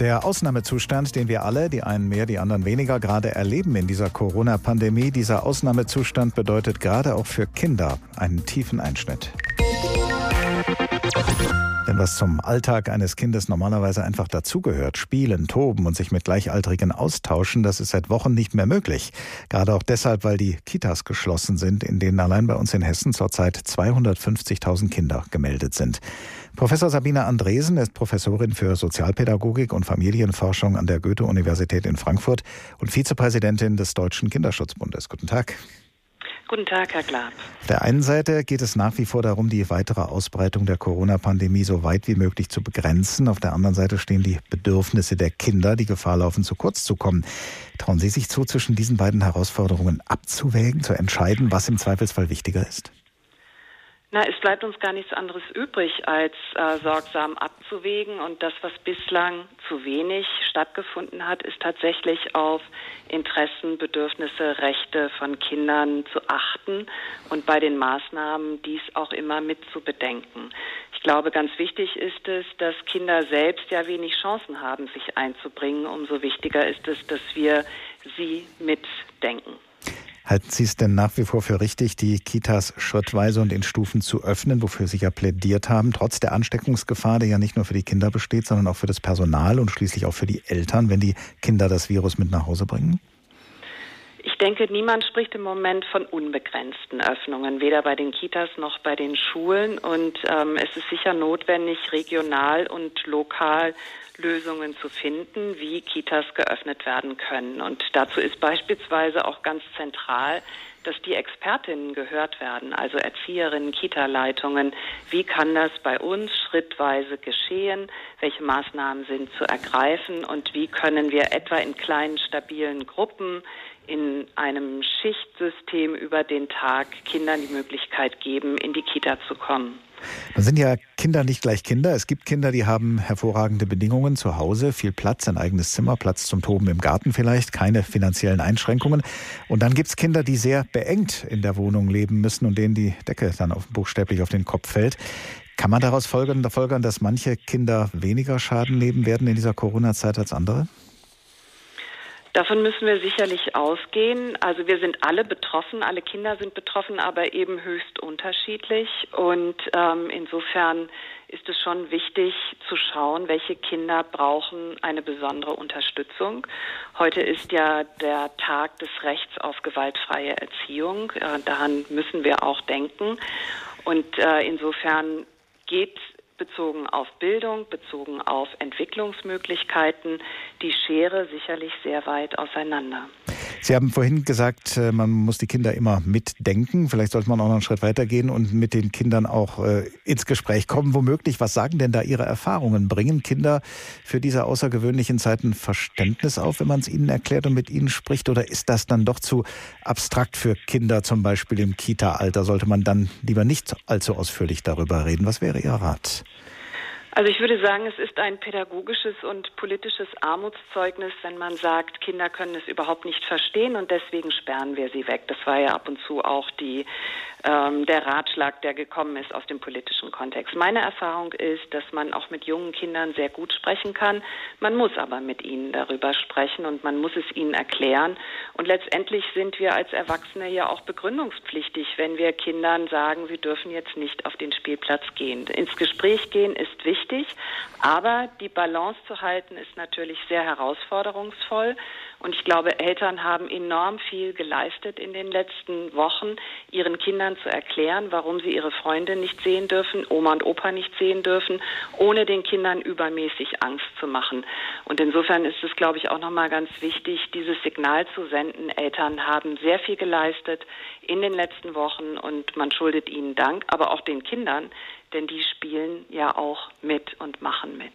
Der Ausnahmezustand, den wir alle, die einen mehr, die anderen weniger, gerade erleben in dieser Corona-Pandemie, dieser Ausnahmezustand bedeutet gerade auch für Kinder einen tiefen Einschnitt. Denn was zum Alltag eines Kindes normalerweise einfach dazugehört, spielen, toben und sich mit Gleichaltrigen austauschen, das ist seit Wochen nicht mehr möglich. Gerade auch deshalb, weil die Kitas geschlossen sind, in denen allein bei uns in Hessen zurzeit 250.000 Kinder gemeldet sind. Professor Sabine Andresen ist Professorin für Sozialpädagogik und Familienforschung an der Goethe-Universität in Frankfurt und Vizepräsidentin des Deutschen Kinderschutzbundes. Guten Tag. Guten Tag, Herr Glab. Auf der einen Seite geht es nach wie vor darum, die weitere Ausbreitung der Corona-Pandemie so weit wie möglich zu begrenzen. Auf der anderen Seite stehen die Bedürfnisse der Kinder, die Gefahr laufen, zu kurz zu kommen. Trauen Sie sich zu, zwischen diesen beiden Herausforderungen abzuwägen, zu entscheiden, was im Zweifelsfall wichtiger ist? Na, es bleibt uns gar nichts anderes übrig, als äh, sorgsam abzuwägen. Und das, was bislang zu wenig stattgefunden hat, ist tatsächlich auf Interessen, Bedürfnisse, Rechte von Kindern zu achten und bei den Maßnahmen dies auch immer mit zu bedenken. Ich glaube, ganz wichtig ist es, dass Kinder selbst ja wenig Chancen haben, sich einzubringen. Umso wichtiger ist es, dass wir sie mitdenken. Halten Sie es denn nach wie vor für richtig, die Kitas schrittweise und in Stufen zu öffnen, wofür Sie ja plädiert haben, trotz der Ansteckungsgefahr, die ja nicht nur für die Kinder besteht, sondern auch für das Personal und schließlich auch für die Eltern, wenn die Kinder das Virus mit nach Hause bringen? Ich denke, niemand spricht im Moment von unbegrenzten Öffnungen, weder bei den Kitas noch bei den Schulen. Und ähm, es ist sicher notwendig, regional und lokal Lösungen zu finden, wie Kitas geöffnet werden können. Und dazu ist beispielsweise auch ganz zentral, dass die Expertinnen gehört werden, also Erzieherinnen, Kita-Leitungen. Wie kann das bei uns schrittweise geschehen? Welche Maßnahmen sind zu ergreifen? Und wie können wir etwa in kleinen, stabilen Gruppen in einem Schichtsystem über den Tag Kindern die Möglichkeit geben, in die Kita zu kommen? Dann sind ja Kinder nicht gleich Kinder. Es gibt Kinder, die haben hervorragende Bedingungen zu Hause, viel Platz, ein eigenes Zimmer, Platz zum Toben im Garten vielleicht, keine finanziellen Einschränkungen. Und dann gibt es Kinder, die sehr beengt in der Wohnung leben müssen und denen die Decke dann auf, buchstäblich auf den Kopf fällt. Kann man daraus folgern, dass manche Kinder weniger Schaden nehmen werden in dieser Corona-Zeit als andere? Davon müssen wir sicherlich ausgehen. Also wir sind alle betroffen, alle Kinder sind betroffen, aber eben höchst unterschiedlich. Und ähm, insofern ist es schon wichtig zu schauen, welche Kinder brauchen eine besondere Unterstützung. Heute ist ja der Tag des Rechts auf gewaltfreie Erziehung. Äh, daran müssen wir auch denken. Und äh, insofern geht bezogen auf Bildung, bezogen auf Entwicklungsmöglichkeiten, die Schere sicherlich sehr weit auseinander. Sie haben vorhin gesagt, äh, man muss die Kinder immer mitdenken. Vielleicht sollte man auch noch einen Schritt weitergehen und mit den Kindern auch äh, ins Gespräch kommen, womöglich. Was sagen denn da Ihre Erfahrungen? Bringen Kinder für diese außergewöhnlichen Zeiten Verständnis auf, wenn man es ihnen erklärt und mit ihnen spricht? Oder ist das dann doch zu abstrakt für Kinder, zum Beispiel im Kita-Alter? Sollte man dann lieber nicht allzu ausführlich darüber reden? Was wäre Ihr Rat? Also ich würde sagen, es ist ein pädagogisches und politisches Armutszeugnis, wenn man sagt, Kinder können es überhaupt nicht verstehen und deswegen sperren wir sie weg. Das war ja ab und zu auch die, ähm, der Ratschlag, der gekommen ist aus dem politischen Kontext. Meine Erfahrung ist, dass man auch mit jungen Kindern sehr gut sprechen kann. Man muss aber mit ihnen darüber sprechen und man muss es ihnen erklären. Und letztendlich sind wir als Erwachsene ja auch begründungspflichtig, wenn wir Kindern sagen, sie dürfen jetzt nicht auf den Spielplatz gehen. Ins Gespräch gehen ist wichtig wichtig. Aber die Balance zu halten ist natürlich sehr herausforderungsvoll. Und ich glaube, Eltern haben enorm viel geleistet in den letzten Wochen, ihren Kindern zu erklären, warum sie ihre Freunde nicht sehen dürfen, Oma und Opa nicht sehen dürfen, ohne den Kindern übermäßig Angst zu machen. Und insofern ist es, glaube ich, auch nochmal ganz wichtig, dieses Signal zu senden. Eltern haben sehr viel geleistet in den letzten Wochen und man schuldet ihnen Dank, aber auch den Kindern, denn die spielen ja auch mit und machen mit.